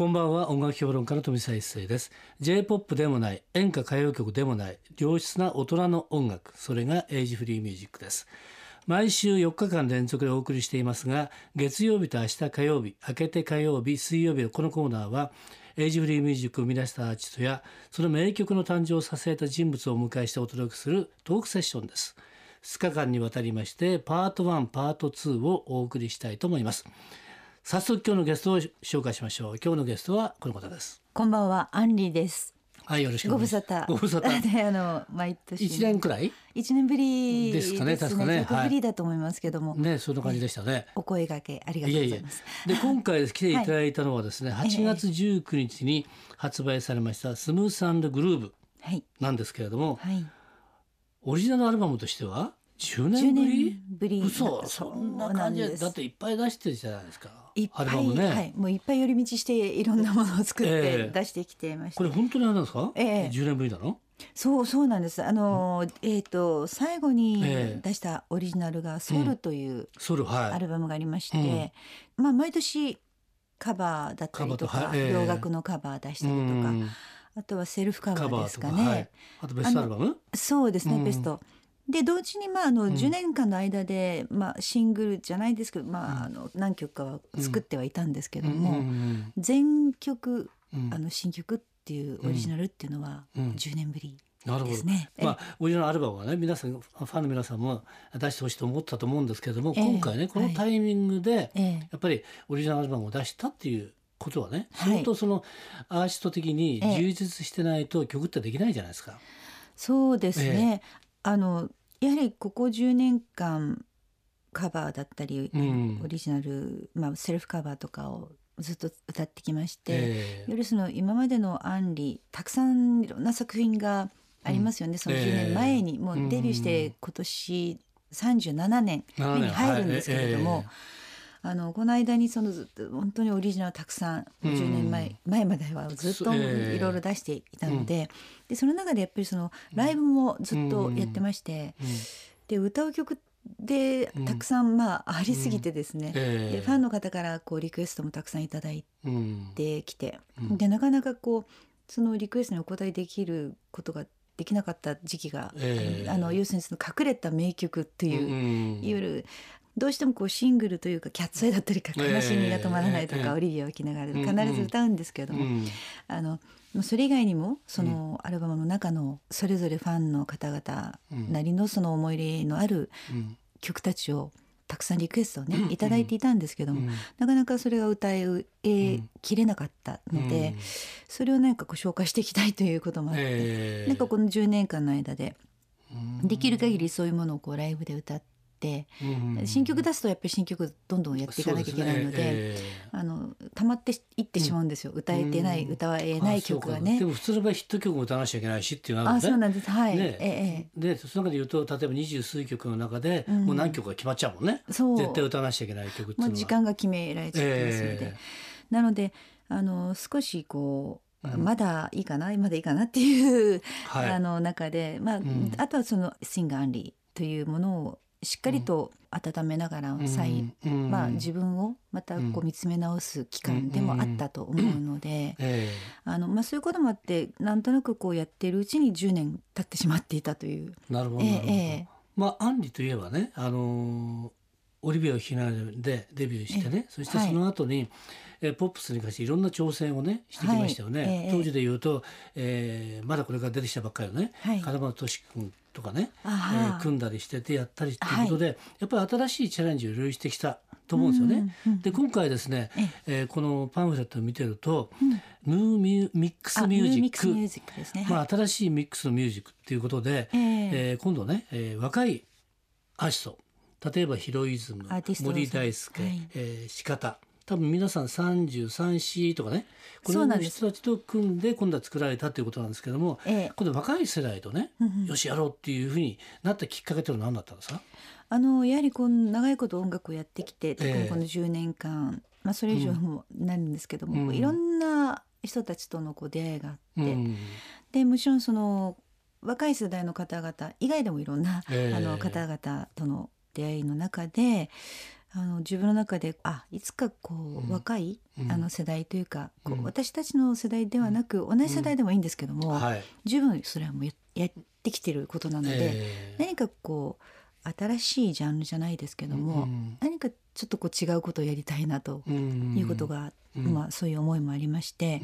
こんばんは。音楽評論家の富澤一世です。J-POP でもない演歌歌謡曲でもない良質な大人の音楽それがエイジフリーミュージックです。毎週4日間連続でお送りしていますが月曜日と明日火曜日明けて火曜日水曜日のこのコーナーはエイジフリーミュージックを生み出したアーティストやその名曲の誕生を支えた人物をお迎えしてお届けするトークセッションです。2日間にわたりましてパート1パート2をお送りしたいと思います。早速今日のゲストを紹介しましょう今日のゲストはこの方ですこんばんは、アンリーです。はいよろしくごお願いします無沙汰。ご無沙汰で、あの、毎年。一年くらい？一年ぶりですかね確かねぶりだと思いますけども。ねそんな感じでしたねお声掛け、ありがというやいやございます。で今回来ていただいたのはですね、い8月19日に発売されました「スムースグルーブはい。」なんですけれどもはい。オリジナルアルバムとしては？10 10年ぶり？年ぶり。嘘。そんな感じだっていっぱい出してるじゃないですか。いっぱい、ね、はい、もういっぱい寄り道して、いろんなものを作っええ。て出してきてました。これ本当にあれなんですか、ええ。10年ぶりなの？そう、そうなんです。あの、えっ、と、最後にええ。出したオリジナルがソルというソルはい。アルバムがありまして、まあ毎年カバーだったりとか、洋楽のカバー出したりとか、うんあとはセルフカバーーですかね。とかはい、あとベストアルバム？そうですね、うん。ベスト。で同時にまああのん。10年間の間で、まあシングルじゃないですけど、まああの何曲かは作ってはいたんですけども、ん。全曲うん。あの新曲っていうオリジナルっていうのはうん。10年ぶりなるほど。ですね。まあ、オリジナルアルバムはね皆さんファンの皆さんも出してほしいと思ったと思うんですけれども、ええ。今回ねこのタイミングで、ええ。やっぱりオリジナルアルバムを出したっていうことはねはい。相当そのアーティスト的にええ。充実してないと曲ってできないじゃないですか。そうですね、あのやはりここ10年間カバーだったり、うん。オリジナル、まあ、セルフカバーとかをずっと歌ってきまして、ええ。よりその今までのアンリたくさんいろんな作品がありますよね、その10年前に、ええ。もうデビューして今年37年目に入るんですけれども、はい。えあのこの間にそのずっと本当にオリジナルたくさんうん10年前、前まではずっとええ。いろいろ出していたので,、でその中でやっぱりそのライブもずっとやってまして、うん。で歌う曲でたくさんまあありすぎてですね、ええ。でファンの方からこうリクエストもたくさんいただいうん。てきて、うん。でなかなかこうそのリクエストにお答えできることができなかった時期が、ええ。あの要するにその隠れた名曲っていう、うん。いわゆるどうしてもこうシングルというか「キャッツアイ」だったりか「ええ悲しみが止まらない」とか、ええオリビアを聴きながらうん必ず歌うんですけれども、うん。あのそれ以外にもそのアルバムの中のそれぞれファンの方々なりのその思い入れのあるうん。曲たちをたくさんリクエストをねいただいていたんですけども、うん。なかなかそれが歌いきれなかったので、うん。それをなんかこう紹介していきたいということもあって、ええ。なんかこの10年間の間でうん。できる限りそういうものをこうライブで歌って、うん新曲出すとやっぱり新曲どんどんやっていかなきゃいけないので。ね。ええ。あの溜まっていってしまうんですよ、歌えてない、うん。歌えない曲がね。でも普通の場合ヒット曲も歌わなきゃいけないしっていうのがあるあんですね。そうなんですはい、ね。ええでその中で言うと例えば二十数曲の中で、うん。もう何曲か決まっちゃうもんね。そう。絶対歌わなきゃいけない曲っていうのは。時間が決められちゃってますので、えなのであの少しこう、うん。まだいいかなまだいいかなっていう、はい。あの中で、まあん。あとはその「シンガーアンリー」というものをしっかりと温めながら再、うんまあ、自分をまたこう見つめ直す期間でもあったと思うので、えあのまあ、そういうこともあってなんとなくこうやってるうちに10年経ってしまっていたという。えなるほどええなるほど。ええまあアンリといえばねあのーオリビアを弾きなでデビューしてね、そしてその後に、えーポップスに関していろんな挑戦をねしてきましたよね、はいええ。当時で言うと、えーまだこれから出てきたばっかりのね、はい。風間俊君とかね、えあはー組んだりしててやったりっていうことで、やっぱり新しいチャレンジをいろいろしてきたと思うんですよね。うんうんで今回ですね、えーこのパンフレットを見てると、ヌーミュミックスミュージック。スミューックですね。まあ、はい。新しいミックスのミュージックっていうことで、ええ。えー今度ね、えー若いアーティスト例えばヒロイズム森大輔、はいえー、仕方多分皆さん 33C とかねこのそう人たちと組んで今度は作られたということなんですけども、ええ。今度若い世代とね、うんうん。よしやろうっていうふうになったきっかけというのは何だったんですか、あのやはりこの長いこと音楽をやってきて特え。えにこの10年間、まあ、それ以上もなるんですけども、うん。いろんな人たちとのこう出会いがあって、うん。でもちろんその若い世代の方々以外でもいろんな、ええ。あの方々との出会いの中であの自分の中であいつかこう、うん。若い、うん。あの世代というかこう、うん。私たちの世代ではなく、同じ世代でもいいんですけども、はい。十分それはもうややってきてることなので、えー何かこう新しいジャンルじゃないですけども、うん。何かちょっとこう違うことをやりたいなとうんいうことが、うん。まあそういう思いもありまして、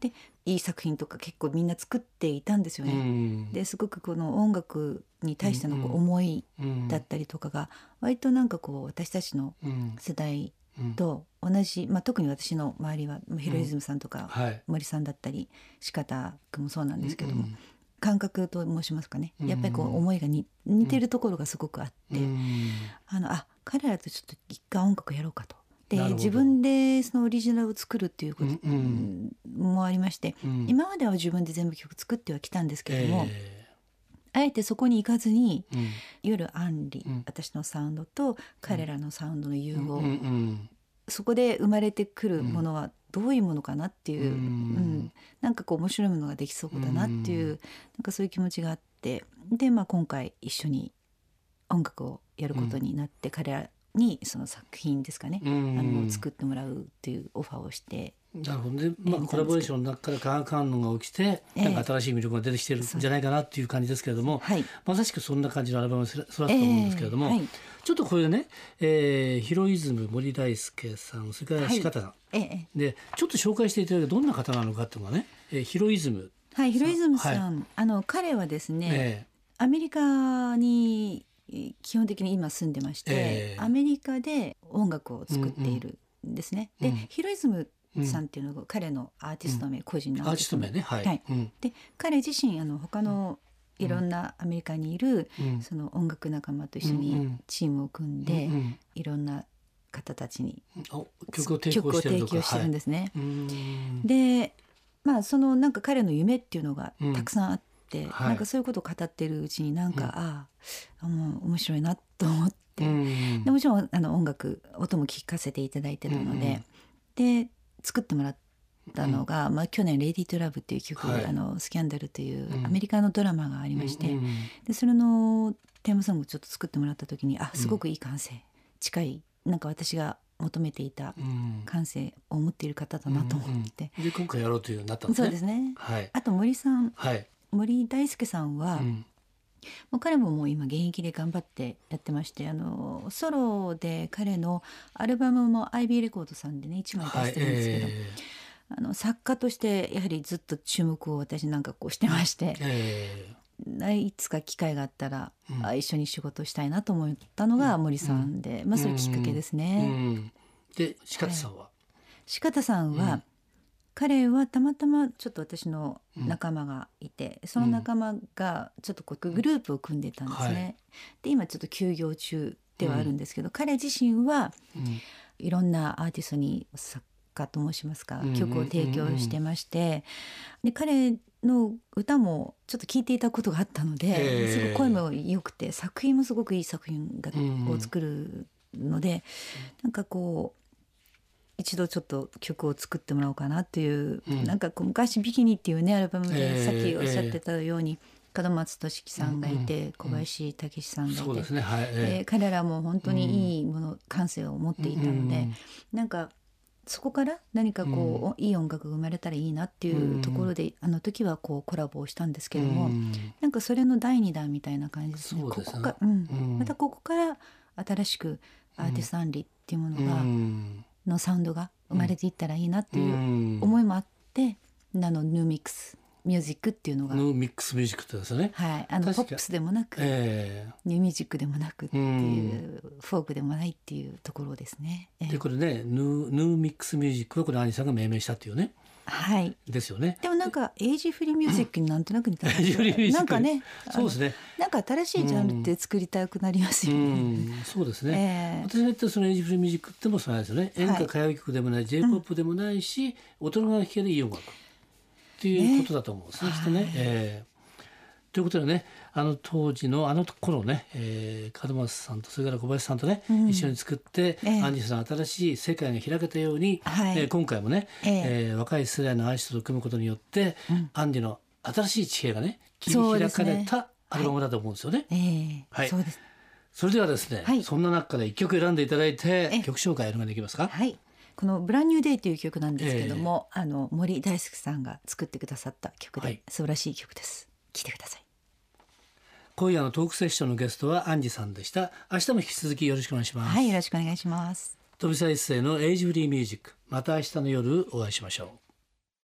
でいい作品とか結構みんな作っていたんですようんうね。ん。ですごくこの音楽に対してのこう思いうん。だったりとかが割となんかこう私たちのうん。世代うん。と同じ、まあ、特に私の周りはまあヒロイズムさんとかはい。森さんだったり四方君もそうなんですけども、うん感覚と申しますかね。うん。やっぱりこう思いがに似てるところがすごくあって、うん。あのあ彼らとちょっと一回音楽やろうかと。で自分でそのオリジナルを作るっていうことうんもありまして、うん。今までは自分で全部曲作ってはきたんですけども、えあえてそこに行かずにーうん。いわゆるアンリ、うん。私のサウンドと彼らのサウンドの融合、うんうん。そこで生まれてくるものはどういうものかなっていう、うん。うん。なんかこう面白いものができそうだなっていう、うん。なんかそういう気持ちがあってで、まあ、今回一緒に音楽をやることになって、彼らにその作品ですかね、うん。あの作ってもらうっていうオファーをして。なるほどね、まあ、えーコラボレーションの中から化学反応が起きて、ええ。なんか新しい魅力が出てきてるんじゃないかなっていう感じですけれども、はい。まさしくそんな感じのアルバムを育つと思うんですけれども、えーはい。ちょっとこれでね、えーヒロイズム森大輔さんそれからはい四方さん、ええでちょっと紹介していただいてどんな方なのかっていうのがね、えーヒロイズム、はい、ヒロイズムさん、はあの彼はですね、えアメリカにえー基本的に今住んでまして、ええ。アメリカで音楽を作っているんですね。うんうん。でヒロイズムさんっていうのが彼のアーティスト名、個人のーアーティスト名ね。はい、はい。うん。で彼自身あの他のいろんなアメリカにいる、うん。その音楽仲間と一緒うんうにん。チームを組んで、うんうん。いろんな方たちにお曲を提供してるんですね。はい、うん。でまあそのなんか彼の夢っていうのがうん。たくさんあって、はい。なんかそういうことを語ってるうちになんか、うん。あああもう面白いなと思って、うんでもちろんあの音楽音も聴かせていただいてるので、で作ってもらったのが、まあ、去年「レディー・トゥ・ラブ」っていう曲、はい。あのスキャンダルっていううん。アメリカのドラマがありまして、うんうんでそれのテーマソングをちょっと作ってもらった時にあすごくいい感性、近いなんか私が求めていたうん。感性を持っている方だなと思って、で今回やろうというようになったんですね。そうですね。はい。あと森さん。はい。森大輔さんは、うん。もう彼ももう今現役で頑張ってやってましてあのソロで彼のアルバムも IB レコードさんでね1枚出はいしてるんですけど、えあの作家としてやはりずっと注目を私なんかこうしてましてー、え。いつか機会があったら、うん。あ一緒に仕事したいなと思ったのが森さんで、まあそれきっかけですーね。うん、で四方さんは、四方さんは、うん彼はたまたまちょっと私の仲間がいて、その仲間がちょっとこうグループを組んでたんですね。はい。で今ちょっと休業中ではあるんですけど、彼自身はうん。いろんなアーティストに作家と申しますかうん曲を提供してまして、で彼の歌もちょっと聞いていたことがあったので、ええすごく声も良くて作品もすごくいい作品が、うん。を作るのでなんかこう一度ちょっと曲を作ってもらおうかなっていう、うん。なんかこう昔「ビキニ」っていうねアルバムで、ええさっきおっしゃってたように、門松俊樹さんがいて、うん小林武史さんがいて、そうですねはい、でえ彼らも本当にいいもの、感性を持っていたので、うんなんかそこから何かこう、いい音楽が生まれたらいいなっていうところで、あの時はこうコラボをしたんですけども、うんなんかそれの第二弾みたいな感じですね。ここか、うん。うん。またここから新しくアーティストアンリっていうものが、うんのサウンドが生まれていったらいいなっていううん。思いもあって、あのヌーミックスミュージックっていうのが、のミックスミュージックってですね、はい、あのポップスでもなく、えニューミュージックでもなくっていう、フォークでもないっていうところですね。えー、でこれねヌーヌーミックスミュージックはこれ兄さんが命名したっていうねはい。ですよね。でもなんかエイジフリーミュージックになんとなく似た感じエイジフリーミュージックなんかね、そうですね。なんか新しいジャンルって作りたくなりますうよね。ん、そうですね。ええ私が言っそのエイジフリーミュージックってもそうなんですよね。演歌歌謡曲でもない、J-POP でもないし、大人が聴けるいい音楽っていうことだと思うんですね。ね。はいええということでね、あの当時のあの頃ね、えー、門松さんとそれから小林さんとね、うん。一緒に作って、ええ。アンジュさんの新しい世界が開けたように、はい。えー今回もね、ええ。ー若い世代のアーティストと組むことによって、うんアンディの新しい地平がね切り開かれたアルバムだと思うんですよね。ええ。はい。そうです。それではですね、はい。そんな中から一曲選んでいただいてえ曲紹介お願いできますか？はい。この「ブランニューデイ」という曲なんですけども、あの森大輔さんが作ってくださった曲はい。で素晴らしい曲です。聴いてください今夜のトークセッションのゲストはアンジさんでした。明日も引き続きよろしくお願いします、はいよろしくお願いします。富澤一世のエイジフリーミュージック。また明日の夜お会いしましょう